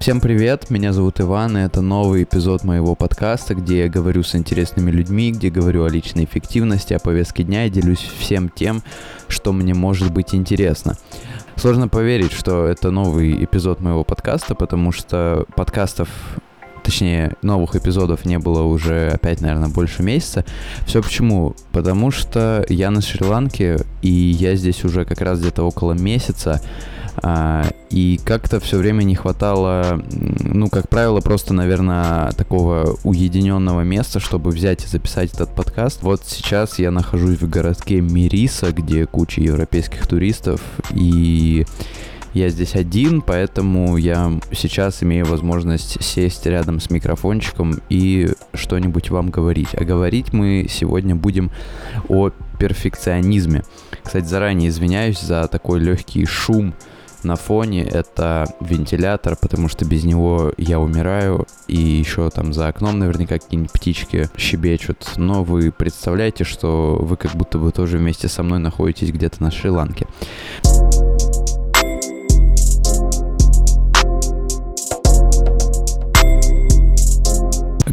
Всем привет, меня зовут Иван, и это новый эпизод моего подкаста, где я говорю с интересными людьми, где говорю о личной эффективности, о повестке дня и делюсь всем тем, что мне может быть интересно. Сложно поверить, что это новый эпизод моего подкаста, потому что подкастов точнее, новых эпизодов не было уже опять, наверное, больше месяца. Все почему? Потому что я на Шри-Ланке, и я здесь уже как раз где-то около месяца, и как-то все время не хватало, ну, как правило, просто, наверное, такого уединенного места, чтобы взять и записать этот подкаст. Вот сейчас я нахожусь в городке Мириса, где куча европейских туристов, и я здесь один, поэтому я сейчас имею возможность сесть рядом с микрофончиком и что-нибудь вам говорить. А говорить мы сегодня будем о перфекционизме. Кстати, заранее извиняюсь за такой легкий шум на фоне это вентилятор, потому что без него я умираю, и еще там за окном наверняка какие-нибудь птички щебечут. Но вы представляете, что вы как будто бы тоже вместе со мной находитесь где-то на Шри-Ланке.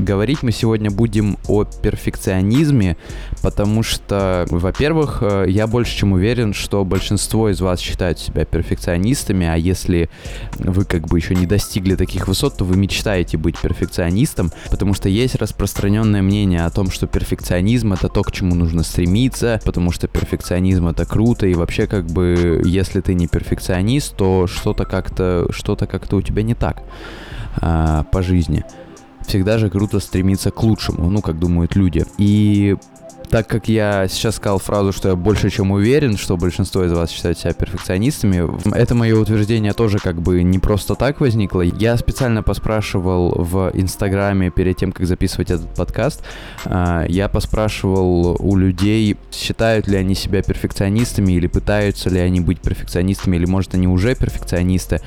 Говорить. Мы сегодня будем о перфекционизме, потому что, во-первых, э, я больше чем уверен, что большинство из вас считают себя перфекционистами, а если вы как бы еще не достигли таких высот, то вы мечтаете быть перфекционистом, потому что есть распространенное мнение о том, что перфекционизм это то, к чему нужно стремиться, потому что перфекционизм это круто, и вообще как бы, если ты не перфекционист, то что-то как-то, что-то как-то у тебя не так а, по жизни всегда же круто стремиться к лучшему, ну, как думают люди. И так как я сейчас сказал фразу, что я больше чем уверен, что большинство из вас считают себя перфекционистами, это мое утверждение тоже как бы не просто так возникло. Я специально поспрашивал в Инстаграме перед тем, как записывать этот подкаст, а, я поспрашивал у людей, считают ли они себя перфекционистами или пытаются ли они быть перфекционистами, или может они уже перфекционисты.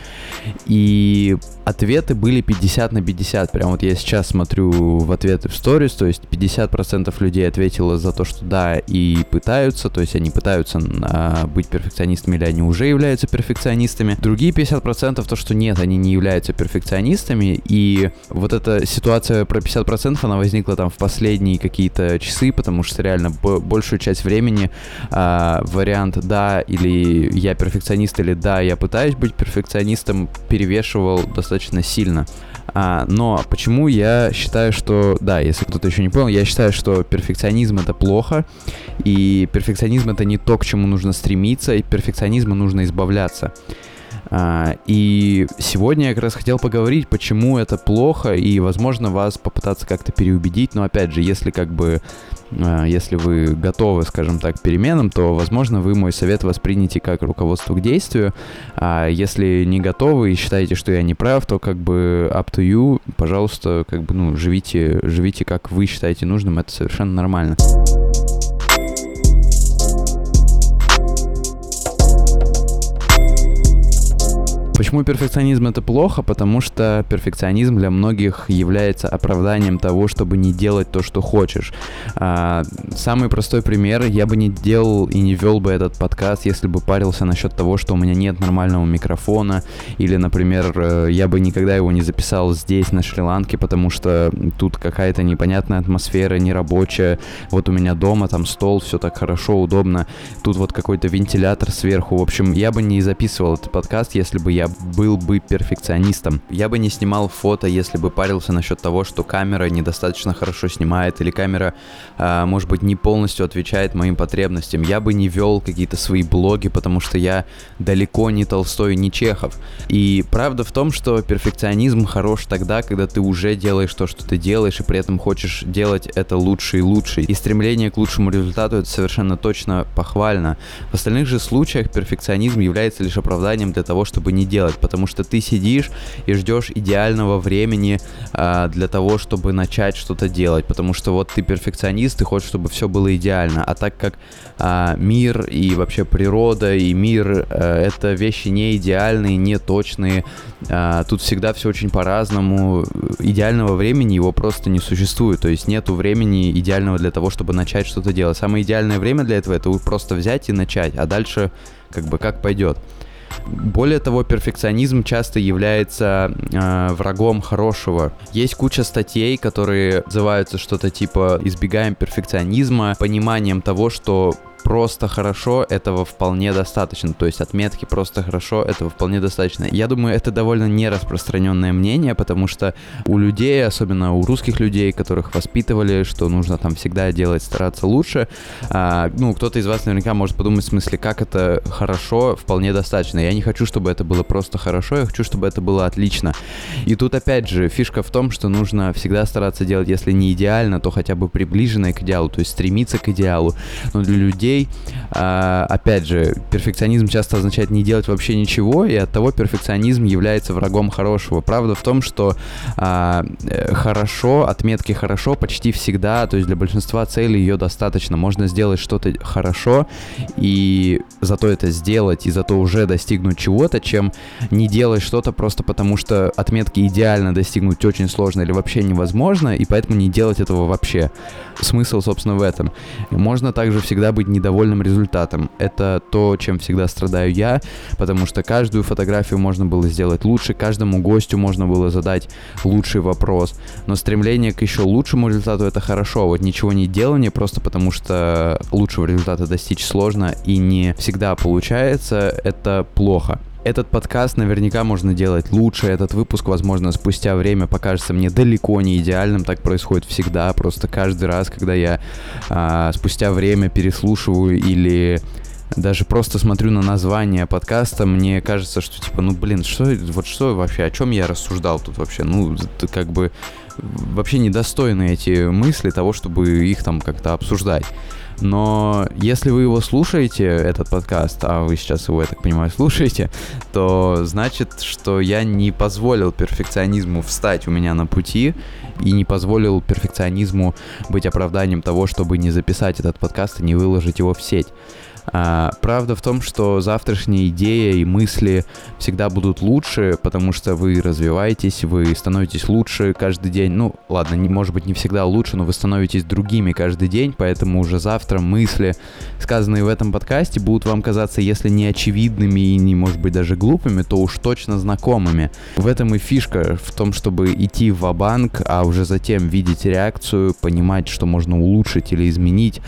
И ответы были 50 на 50. Прям вот я сейчас смотрю в ответы в сторис, то есть 50% людей ответило за то, что да, и пытаются, то есть они пытаются а, быть перфекционистами или они уже являются перфекционистами. Другие 50% то, что нет, они не являются перфекционистами, и вот эта ситуация про 50% она возникла там в последние какие-то часы, потому что реально большую часть времени а, вариант да или я перфекционист или да, я пытаюсь быть перфекционистом перевешивал достаточно сильно. А, но почему я считаю, что, да, если кто-то еще не понял, я считаю, что перфекционизм это плохо, и перфекционизм это не то, к чему нужно стремиться, и перфекционизма нужно избавляться. А, и сегодня я как раз хотел поговорить, почему это плохо, и, возможно, вас попытаться как-то переубедить, но, опять же, если как бы если вы готовы, скажем так, к переменам, то, возможно, вы мой совет воспримете как руководство к действию. А если не готовы и считаете, что я не прав, то как бы up to you, пожалуйста, как бы, ну, живите, живите как вы считаете нужным, это совершенно нормально. Почему перфекционизм это плохо? Потому что перфекционизм для многих является оправданием того, чтобы не делать то, что хочешь. А, самый простой пример, я бы не делал и не вел бы этот подкаст, если бы парился насчет того, что у меня нет нормального микрофона, или, например, э, я бы никогда его не записал здесь, на Шри-Ланке, потому что тут какая-то непонятная атмосфера, нерабочая. Вот у меня дома там стол, все так хорошо, удобно. Тут вот какой-то вентилятор сверху. В общем, я бы не записывал этот подкаст, если бы я был бы перфекционистом. Я бы не снимал фото, если бы парился насчет того, что камера недостаточно хорошо снимает, или камера, э, может быть, не полностью отвечает моим потребностям. Я бы не вел какие-то свои блоги, потому что я далеко не Толстой, не Чехов. И правда в том, что перфекционизм хорош тогда, когда ты уже делаешь то, что ты делаешь, и при этом хочешь делать это лучше и лучше. И стремление к лучшему результату это совершенно точно похвально. В остальных же случаях перфекционизм является лишь оправданием для того, чтобы не делать делать, потому что ты сидишь и ждешь идеального времени а, для того, чтобы начать что-то делать, потому что вот ты перфекционист, ты хочешь, чтобы все было идеально, а так как а, мир и вообще природа и мир а, это вещи не идеальные, не точные, а, тут всегда все очень по-разному, идеального времени его просто не существует, то есть нету времени идеального для того, чтобы начать что-то делать. Самое идеальное время для этого это просто взять и начать, а дальше как бы как пойдет. Более того, перфекционизм часто является э, врагом хорошего. Есть куча статей, которые называются что-то типа «избегаем перфекционизма», пониманием того, что просто хорошо, этого вполне достаточно. То есть отметки просто хорошо, этого вполне достаточно. Я думаю, это довольно нераспространенное мнение, потому что у людей, особенно у русских людей, которых воспитывали, что нужно там всегда делать, стараться лучше, а, ну, кто-то из вас наверняка может подумать в смысле, как это хорошо, вполне достаточно. Я не хочу, чтобы это было просто хорошо, я хочу, чтобы это было отлично. И тут опять же фишка в том, что нужно всегда стараться делать, если не идеально, то хотя бы приближенное к идеалу, то есть стремиться к идеалу. Но для людей людей. А, опять же, перфекционизм часто означает не делать вообще ничего, и от того перфекционизм является врагом хорошего. Правда в том, что а, э, хорошо, отметки хорошо почти всегда, то есть для большинства целей ее достаточно. Можно сделать что-то хорошо и зато это сделать, и зато уже достигнуть чего-то, чем не делать что-то просто потому, что отметки идеально достигнуть очень сложно или вообще невозможно, и поэтому не делать этого вообще. Смысл, собственно, в этом. Можно также всегда быть недовольным результатом. Это то, чем всегда страдаю я, потому что каждую фотографию можно было сделать лучше, каждому гостю можно было задать лучший вопрос. Но стремление к еще лучшему результату это хорошо. Вот ничего не делание просто потому, что лучшего результата достичь сложно и не всегда получается, это плохо. Этот подкаст наверняка можно делать лучше, этот выпуск, возможно, спустя время покажется мне далеко не идеальным, так происходит всегда, просто каждый раз, когда я а, спустя время переслушиваю или даже просто смотрю на название подкаста, мне кажется, что типа, ну блин, что, вот что вообще, о чем я рассуждал тут вообще, ну, это как бы вообще недостойны эти мысли того, чтобы их там как-то обсуждать. Но если вы его слушаете, этот подкаст, а вы сейчас его, я так понимаю, слушаете, то значит, что я не позволил перфекционизму встать у меня на пути и не позволил перфекционизму быть оправданием того, чтобы не записать этот подкаст и не выложить его в сеть. А, правда в том, что завтрашние идеи и мысли всегда будут лучше, потому что вы развиваетесь, вы становитесь лучше каждый день. Ну, ладно, не, может быть не всегда лучше, но вы становитесь другими каждый день, поэтому уже завтра мысли, сказанные в этом подкасте, будут вам казаться, если не очевидными и не, может быть, даже глупыми, то уж точно знакомыми. В этом и фишка, в том, чтобы идти в банк а уже затем видеть реакцию, понимать, что можно улучшить или изменить.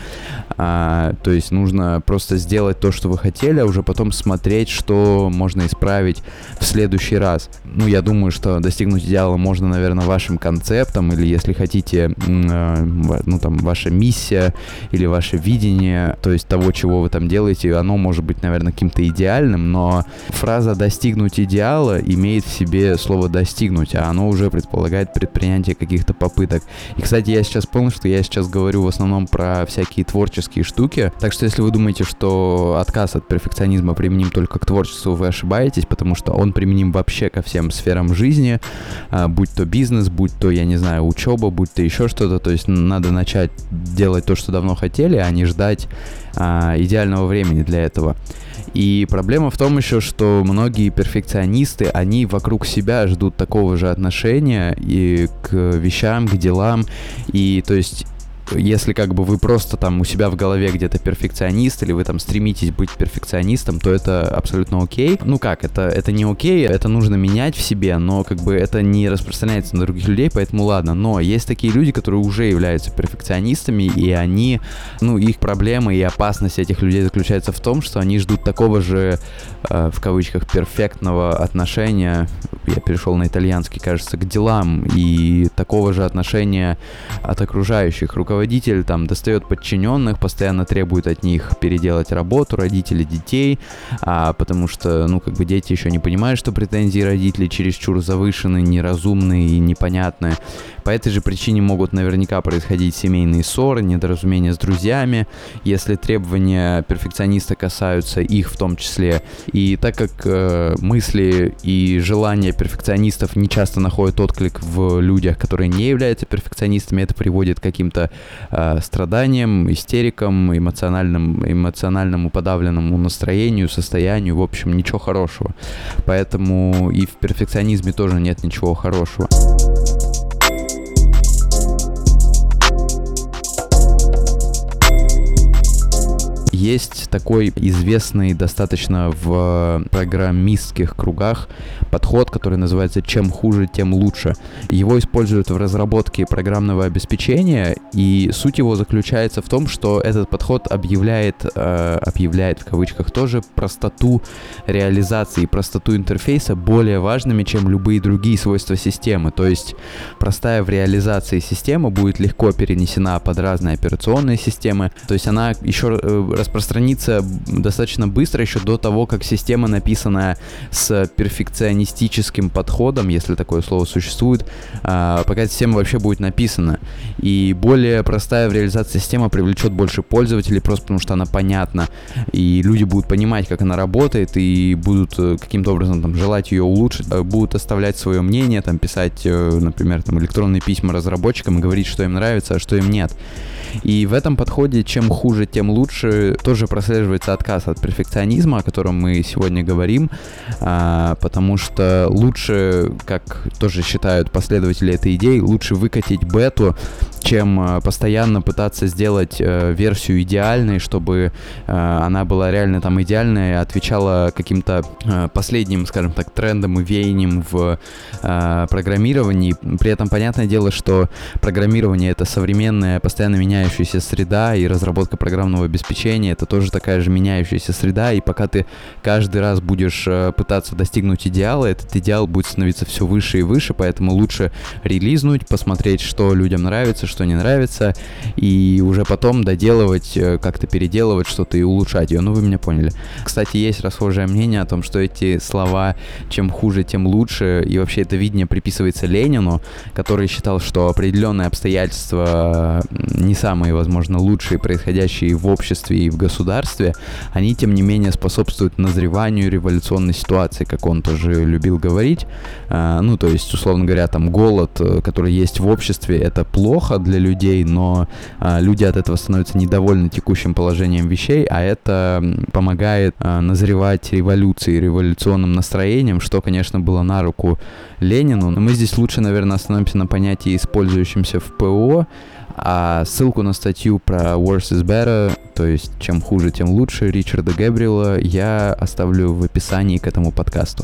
А, то есть нужно просто просто сделать то, что вы хотели, а уже потом смотреть, что можно исправить в следующий раз. Ну, я думаю, что достигнуть идеала можно, наверное, вашим концептом, или если хотите, э, ну, там, ваша миссия или ваше видение, то есть того, чего вы там делаете, оно может быть, наверное, каким-то идеальным, но фраза «достигнуть идеала» имеет в себе слово «достигнуть», а оно уже предполагает предпринятие каких-то попыток. И, кстати, я сейчас понял, что я сейчас говорю в основном про всякие творческие штуки, так что если вы думаете, что что отказ от перфекционизма применим только к творчеству, вы ошибаетесь, потому что он применим вообще ко всем сферам жизни, а, будь то бизнес, будь то, я не знаю, учеба, будь то еще что-то. То есть надо начать делать то, что давно хотели, а не ждать а, идеального времени для этого. И проблема в том еще, что многие перфекционисты, они вокруг себя ждут такого же отношения и к вещам, к делам. И то есть если как бы вы просто там у себя в голове где-то перфекционист, или вы там стремитесь быть перфекционистом, то это абсолютно окей. Ну как, это, это не окей, это нужно менять в себе, но как бы это не распространяется на других людей, поэтому ладно. Но есть такие люди, которые уже являются перфекционистами, и они, ну, их проблема и опасность этих людей заключается в том, что они ждут такого же, э, в кавычках, перфектного отношения, я перешел на итальянский, кажется, к делам, и такого же отношения от окружающих руководителей руководитель там достает подчиненных, постоянно требует от них переделать работу, родители детей, а, потому что, ну, как бы дети еще не понимают, что претензии родителей чересчур завышены, неразумные и непонятные. По этой же причине могут наверняка происходить семейные ссоры, недоразумения с друзьями, если требования перфекциониста касаются их в том числе. И так как э, мысли и желания перфекционистов не часто находят отклик в людях, которые не являются перфекционистами, это приводит к каким-то э, страданиям, истерикам, эмоциональным, эмоциональному подавленному настроению, состоянию, в общем, ничего хорошего. Поэтому и в перфекционизме тоже нет ничего хорошего. Есть такой известный достаточно в программистских кругах подход, который называется «чем хуже, тем лучше». Его используют в разработке программного обеспечения, и суть его заключается в том, что этот подход объявляет, э, объявляет в кавычках тоже простоту реализации, простоту интерфейса более важными, чем любые другие свойства системы. То есть простая в реализации система будет легко перенесена под разные операционные системы. То есть она еще э, распространится достаточно быстро, еще до того, как система написана с перфекционистическим подходом, если такое слово существует, а, пока система вообще будет написана. И более простая в реализации система привлечет больше пользователей, просто потому что она понятна. И люди будут понимать, как она работает, и будут э, каким-то образом там, желать ее улучшить, э, будут оставлять свое мнение, там, писать, например, там, электронные письма разработчикам и говорить, что им нравится, а что им нет. И в этом подходе чем хуже, тем лучше тоже прослеживается отказ от перфекционизма, о котором мы сегодня говорим, а, потому что лучше, как тоже считают последователи этой идеи, лучше выкатить бету, чем а, постоянно пытаться сделать э, версию идеальной, чтобы э, она была реально там идеальная отвечала каким-то э, последним, скажем так, трендам и веяниям в программировании. При этом понятное дело, что программирование это современная, постоянно меняющаяся среда, и разработка программного обеспечения это тоже такая же меняющаяся среда, и пока ты каждый раз будешь э, пытаться достигнуть идеала, этот идеал будет становиться все выше и выше, поэтому лучше релизнуть, посмотреть, что людям нравится, что не нравится, и уже потом доделывать, э, как-то переделывать что-то и улучшать ее. Ну, вы меня поняли. Кстати, есть расхожее мнение о том, что эти слова «чем хуже, тем лучше», и вообще это видение приписывается Ленину, который считал, что определенные обстоятельства не самые возможно, лучшие, происходящие в обществе и в государстве, они, тем не менее, способствуют назреванию революционной ситуации, как он тоже любил говорить. А, ну, то есть, условно говоря, там голод, э, который есть в обществе, это плохо для людей, но а, люди от этого становятся недовольны текущим положением вещей, а это помогает а, назревать революции, революционным настроением, что, конечно, было на руку Ленину. Но мы здесь лучше, наверное, остановимся на понятии, использующемся в ПО, а ссылку на статью про Worse is Better, то есть чем хуже, тем лучше, Ричарда Гэбриэла, я оставлю в описании к этому подкасту.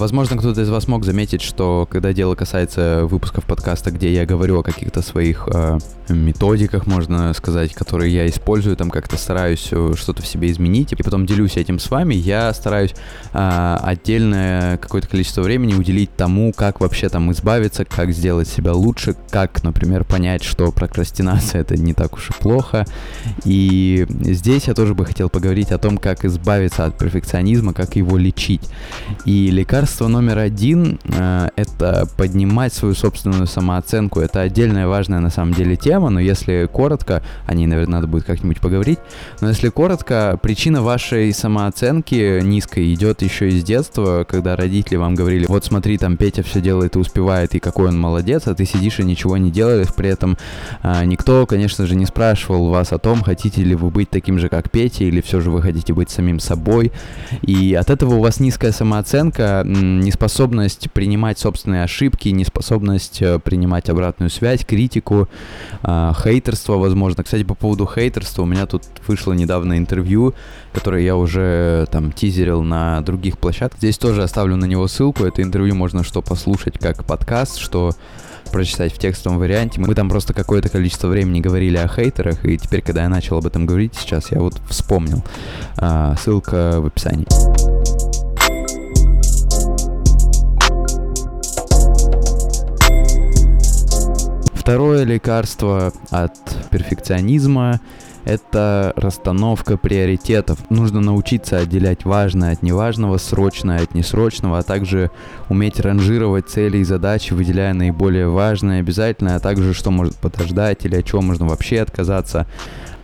Возможно, кто-то из вас мог заметить, что когда дело касается выпусков подкаста, где я говорю о каких-то своих э, методиках, можно сказать, которые я использую, там как-то стараюсь э, что-то в себе изменить, и потом делюсь этим с вами, я стараюсь э, отдельное какое-то количество времени уделить тому, как вообще там избавиться, как сделать себя лучше, как, например, понять, что прокрастинация это не так уж и плохо. И здесь я тоже бы хотел поговорить о том, как избавиться от перфекционизма, как его лечить. И лекарство Лекарство номер один э, это поднимать свою собственную самооценку. Это отдельная важная на самом деле тема, но если коротко, о ней, наверное, надо будет как-нибудь поговорить, но если коротко, причина вашей самооценки низкой идет еще из детства, когда родители вам говорили, вот смотри, там Петя все делает и успевает, и какой он молодец, а ты сидишь и ничего не делаешь, при этом э, никто, конечно же, не спрашивал вас о том, хотите ли вы быть таким же, как Петя, или все же вы хотите быть самим собой, и от этого у вас низкая самооценка, неспособность принимать собственные ошибки, неспособность э, принимать обратную связь, критику, э, хейтерство, возможно. Кстати, по поводу хейтерства, у меня тут вышло недавно интервью, которое я уже там тизерил на других площадках. Здесь тоже оставлю на него ссылку. Это интервью можно что послушать как подкаст, что прочитать в текстовом варианте. Мы там просто какое-то количество времени говорили о хейтерах, и теперь, когда я начал об этом говорить сейчас, я вот вспомнил. А, ссылка в описании. Второе лекарство от перфекционизма – это расстановка приоритетов. Нужно научиться отделять важное от неважного, срочное от несрочного, а также уметь ранжировать цели и задачи, выделяя наиболее важное, обязательное, а также что может подождать или от чего можно вообще отказаться.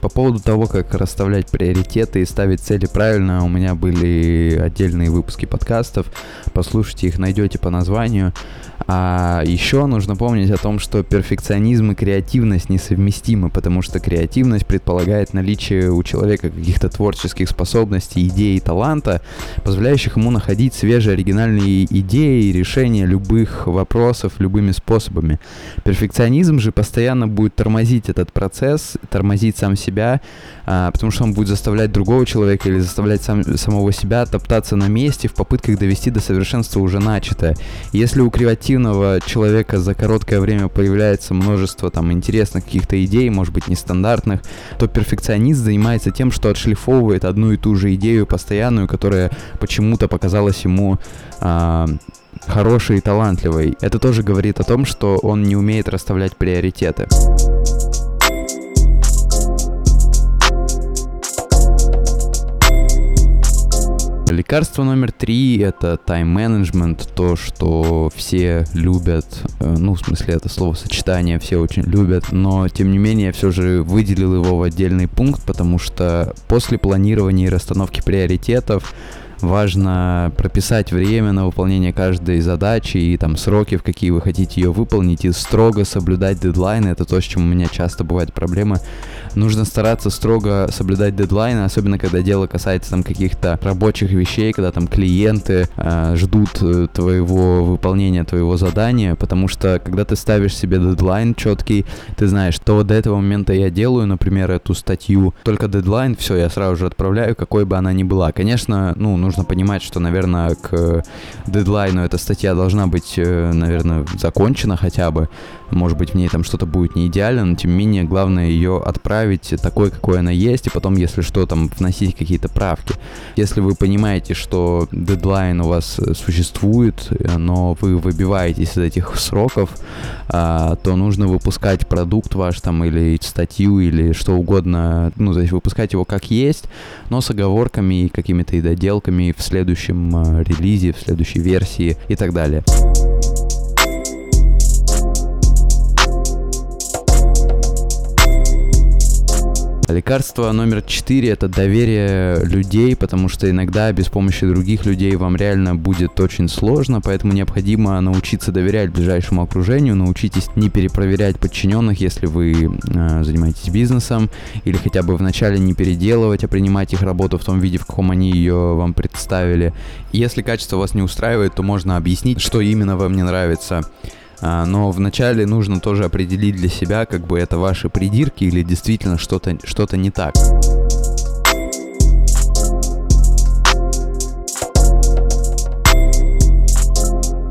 По поводу того, как расставлять приоритеты и ставить цели правильно, у меня были отдельные выпуски подкастов. Послушайте их, найдете по названию. А еще нужно помнить о том, что перфекционизм и креативность несовместимы, потому что креативность предполагает наличие у человека каких-то творческих способностей, идей и таланта, позволяющих ему находить свежие оригинальные идеи и решения любых вопросов любыми способами. Перфекционизм же постоянно будет тормозить этот процесс, тормозить сам себя, а, потому что он будет заставлять другого человека или заставлять сам, самого себя топтаться на месте в попытках довести до совершенства уже начатое. Если у креативного человека за короткое время появляется множество там интересных каких-то идей, может быть нестандартных, то перфекционист занимается тем, что отшлифовывает одну и ту же идею постоянную, которая почему-то показалась ему а, хорошей и талантливой. Это тоже говорит о том, что он не умеет расставлять приоритеты. Лекарство номер три — это тайм-менеджмент, то, что все любят, э, ну, в смысле, это словосочетание все очень любят, но, тем не менее, я все же выделил его в отдельный пункт, потому что после планирования и расстановки приоритетов важно прописать время на выполнение каждой задачи и там сроки, в какие вы хотите ее выполнить, и строго соблюдать дедлайны. Это то, с чем у меня часто бывают проблемы. Нужно стараться строго соблюдать дедлайны, особенно когда дело касается там каких-то рабочих вещей, когда там клиенты э, ждут э, твоего выполнения твоего задания, потому что когда ты ставишь себе дедлайн четкий, ты знаешь, что до этого момента я делаю, например, эту статью, только дедлайн, все, я сразу же отправляю, какой бы она ни была. Конечно, ну, нужно понимать, что, наверное, к дедлайну эта статья должна быть, э, наверное, закончена хотя бы. Может быть, в ней там что-то будет не идеально, но тем не менее, главное ее отправить такой, какой она есть, и потом, если что, там вносить какие-то правки. Если вы понимаете, что дедлайн у вас существует, но вы выбиваетесь из этих сроков, а, то нужно выпускать продукт ваш там или статью или что угодно, ну, то есть выпускать его как есть, но с оговорками и какими-то доделками в следующем э, релизе, в следующей версии и так далее. Лекарство номер четыре – это доверие людей, потому что иногда без помощи других людей вам реально будет очень сложно, поэтому необходимо научиться доверять ближайшему окружению, научитесь не перепроверять подчиненных, если вы э, занимаетесь бизнесом, или хотя бы вначале не переделывать, а принимать их работу в том виде, в каком они ее вам представили. Если качество вас не устраивает, то можно объяснить, что именно вам не нравится. А, но вначале нужно тоже определить для себя, как бы это ваши придирки или действительно что-то что не так.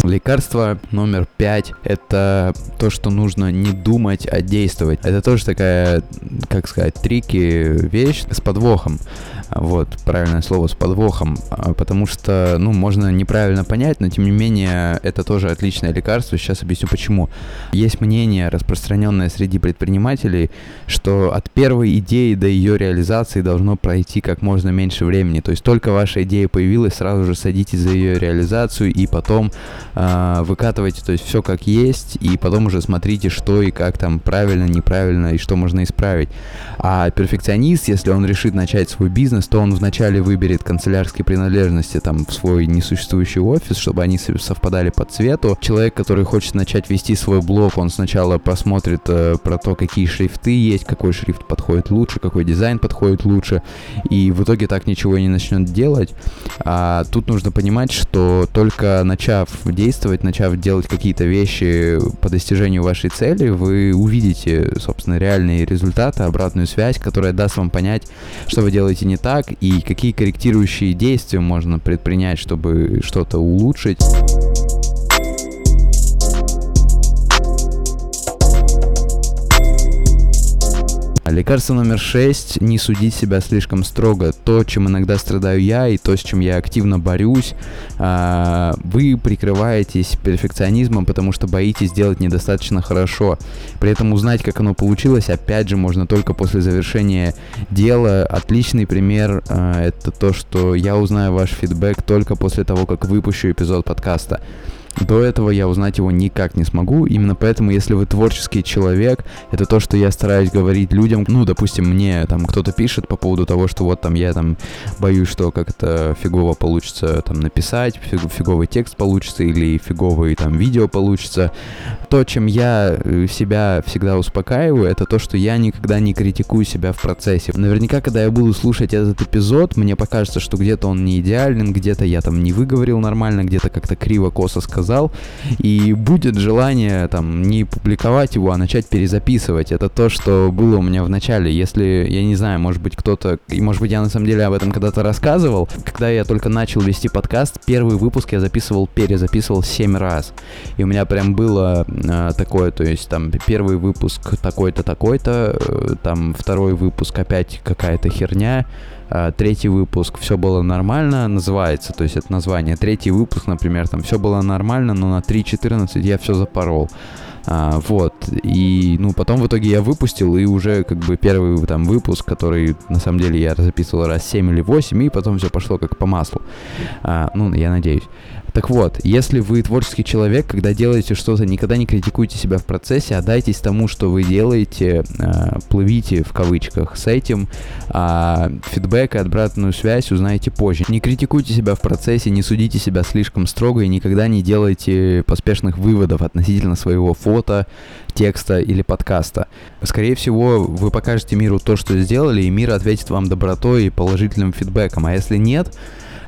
Лекарство номер пять – это то, что нужно не думать, а действовать. Это тоже такая, как сказать, трики вещь с подвохом. Вот, правильное слово, с подвохом. А, потому что, ну, можно неправильно понять, но тем не менее, это тоже отличное лекарство. Сейчас объясню почему. Есть мнение, распространенное среди предпринимателей, что от первой идеи до ее реализации должно пройти как можно меньше времени. То есть только ваша идея появилась, сразу же садитесь за ее реализацию и потом э, выкатывайте, то есть все как есть, и потом уже смотрите, что и как там правильно, неправильно, и что можно исправить. А перфекционист, если он решит начать свой бизнес, то он вначале выберет канцелярские принадлежности там в свой несуществующий офис, чтобы они совпадали по цвету. Человек, который хочет начать вести свой блог, он сначала посмотрит э, про то, какие шрифты есть, какой шрифт подходит лучше, какой дизайн подходит лучше, и в итоге так ничего не начнет делать. А тут нужно понимать, что только начав действовать, начав делать какие-то вещи по достижению вашей цели, вы увидите, собственно, реальные результаты, обратную связь, которая даст вам понять, что вы делаете не так и какие корректирующие действия можно предпринять, чтобы что-то улучшить. Лекарство номер шесть – не судить себя слишком строго. То, чем иногда страдаю я, и то, с чем я активно борюсь, а, вы прикрываетесь перфекционизмом, потому что боитесь делать недостаточно хорошо. При этом узнать, как оно получилось, опять же, можно только после завершения дела. Отличный пример а, – это то, что я узнаю ваш фидбэк только после того, как выпущу эпизод подкаста. До этого я узнать его никак не смогу. Именно поэтому, если вы творческий человек, это то, что я стараюсь говорить людям. Ну, допустим, мне там кто-то пишет по поводу того, что вот там я там боюсь, что как-то фигово получится там написать, фиговый текст получится или фиговый там видео получится. То, чем я э, себя всегда успокаиваю, это то, что я никогда не критикую себя в процессе. Наверняка, когда я буду слушать этот эпизод, мне покажется, что где-то он не идеален, где-то я там не выговорил нормально, где-то как-то криво-косо сказал, и будет желание там не публиковать его, а начать перезаписывать. Это то, что было у меня в начале. Если, я не знаю, может быть кто-то, и может быть я на самом деле об этом когда-то рассказывал, когда я только начал вести подкаст, первый выпуск я записывал, перезаписывал 7 раз. И у меня прям было э, такое, то есть там первый выпуск такой-то, такой-то, э, там второй выпуск опять какая-то херня, третий выпуск все было нормально, называется, то есть это название. Третий выпуск, например, там все было нормально, но на 3.14 я все запорол. А, вот, и, ну, потом в итоге я выпустил, и уже, как бы, первый там выпуск, который, на самом деле, я записывал раз 7 или 8, и потом все пошло как по маслу. А, ну, я надеюсь. Так вот, если вы творческий человек, когда делаете что-то, никогда не критикуйте себя в процессе, отдайтесь тому, что вы делаете, э, плывите в кавычках с этим, а фидбэк и обратную связь узнаете позже. Не критикуйте себя в процессе, не судите себя слишком строго и никогда не делайте поспешных выводов относительно своего фото, текста или подкаста. Скорее всего, вы покажете миру то, что сделали, и мир ответит вам добротой и положительным фидбэком. А если нет,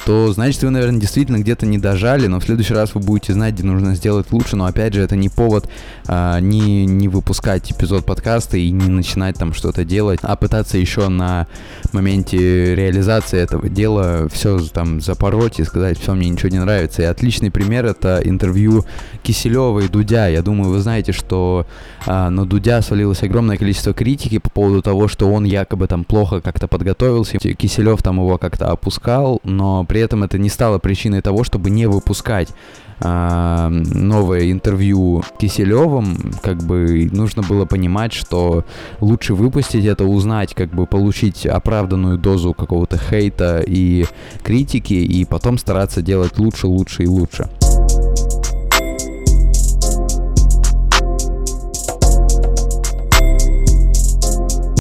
то значит вы, наверное, действительно где-то не дожали, но в следующий раз вы будете знать, где нужно сделать лучше, но опять же, это не повод а, не, не выпускать эпизод подкаста и не начинать там что-то делать, а пытаться еще на моменте реализации этого дела все там запороть и сказать, все, мне ничего не нравится. И отличный пример это интервью Киселева и Дудя. Я думаю, вы знаете, что а, на Дудя свалилось огромное количество критики по поводу того, что он якобы там плохо как-то подготовился. Киселев там его как-то опускал, но при при этом это не стало причиной того, чтобы не выпускать а, новое интервью Киселевым, как бы нужно было понимать, что лучше выпустить это, узнать, как бы получить оправданную дозу какого-то хейта и критики, и потом стараться делать лучше, лучше и лучше.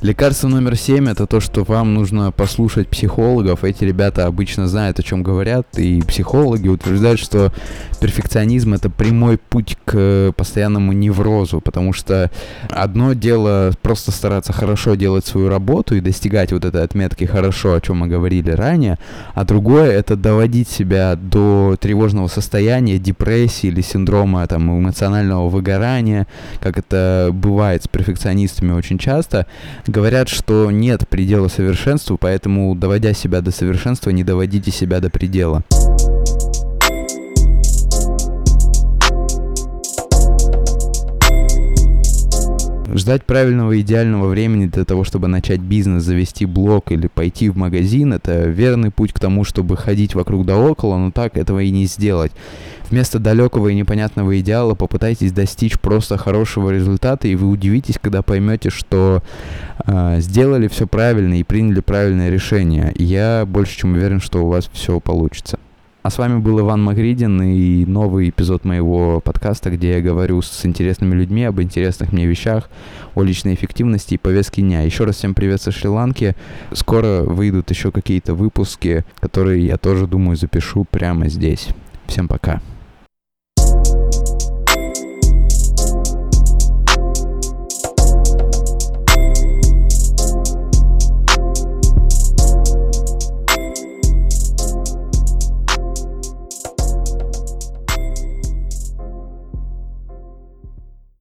Лекарство номер семь это то, что вам нужно послушать психологов. Эти ребята обычно знают, о чем говорят, и психологи утверждают, что перфекционизм это прямой путь к постоянному неврозу, потому что одно дело просто стараться хорошо делать свою работу и достигать вот этой отметки хорошо, о чем мы говорили ранее, а другое это доводить себя до тревожного состояния, депрессии или синдрома там эмоционального выгорания, как это бывает с перфекционистами очень часто, Говорят, что нет предела совершенству, поэтому, доводя себя до совершенства, не доводите себя до предела. Ждать правильного идеального времени для того, чтобы начать бизнес, завести блог или пойти в магазин, это верный путь к тому, чтобы ходить вокруг да около, но так этого и не сделать. Вместо далекого и непонятного идеала попытайтесь достичь просто хорошего результата, и вы удивитесь, когда поймете, что э, сделали все правильно и приняли правильное решение. Я больше чем уверен, что у вас все получится. А с вами был Иван Магридин и новый эпизод моего подкаста, где я говорю с интересными людьми об интересных мне вещах, о личной эффективности и повестке дня. Еще раз всем привет со Шри-Ланки. Скоро выйдут еще какие-то выпуски, которые я тоже думаю запишу прямо здесь. Всем пока.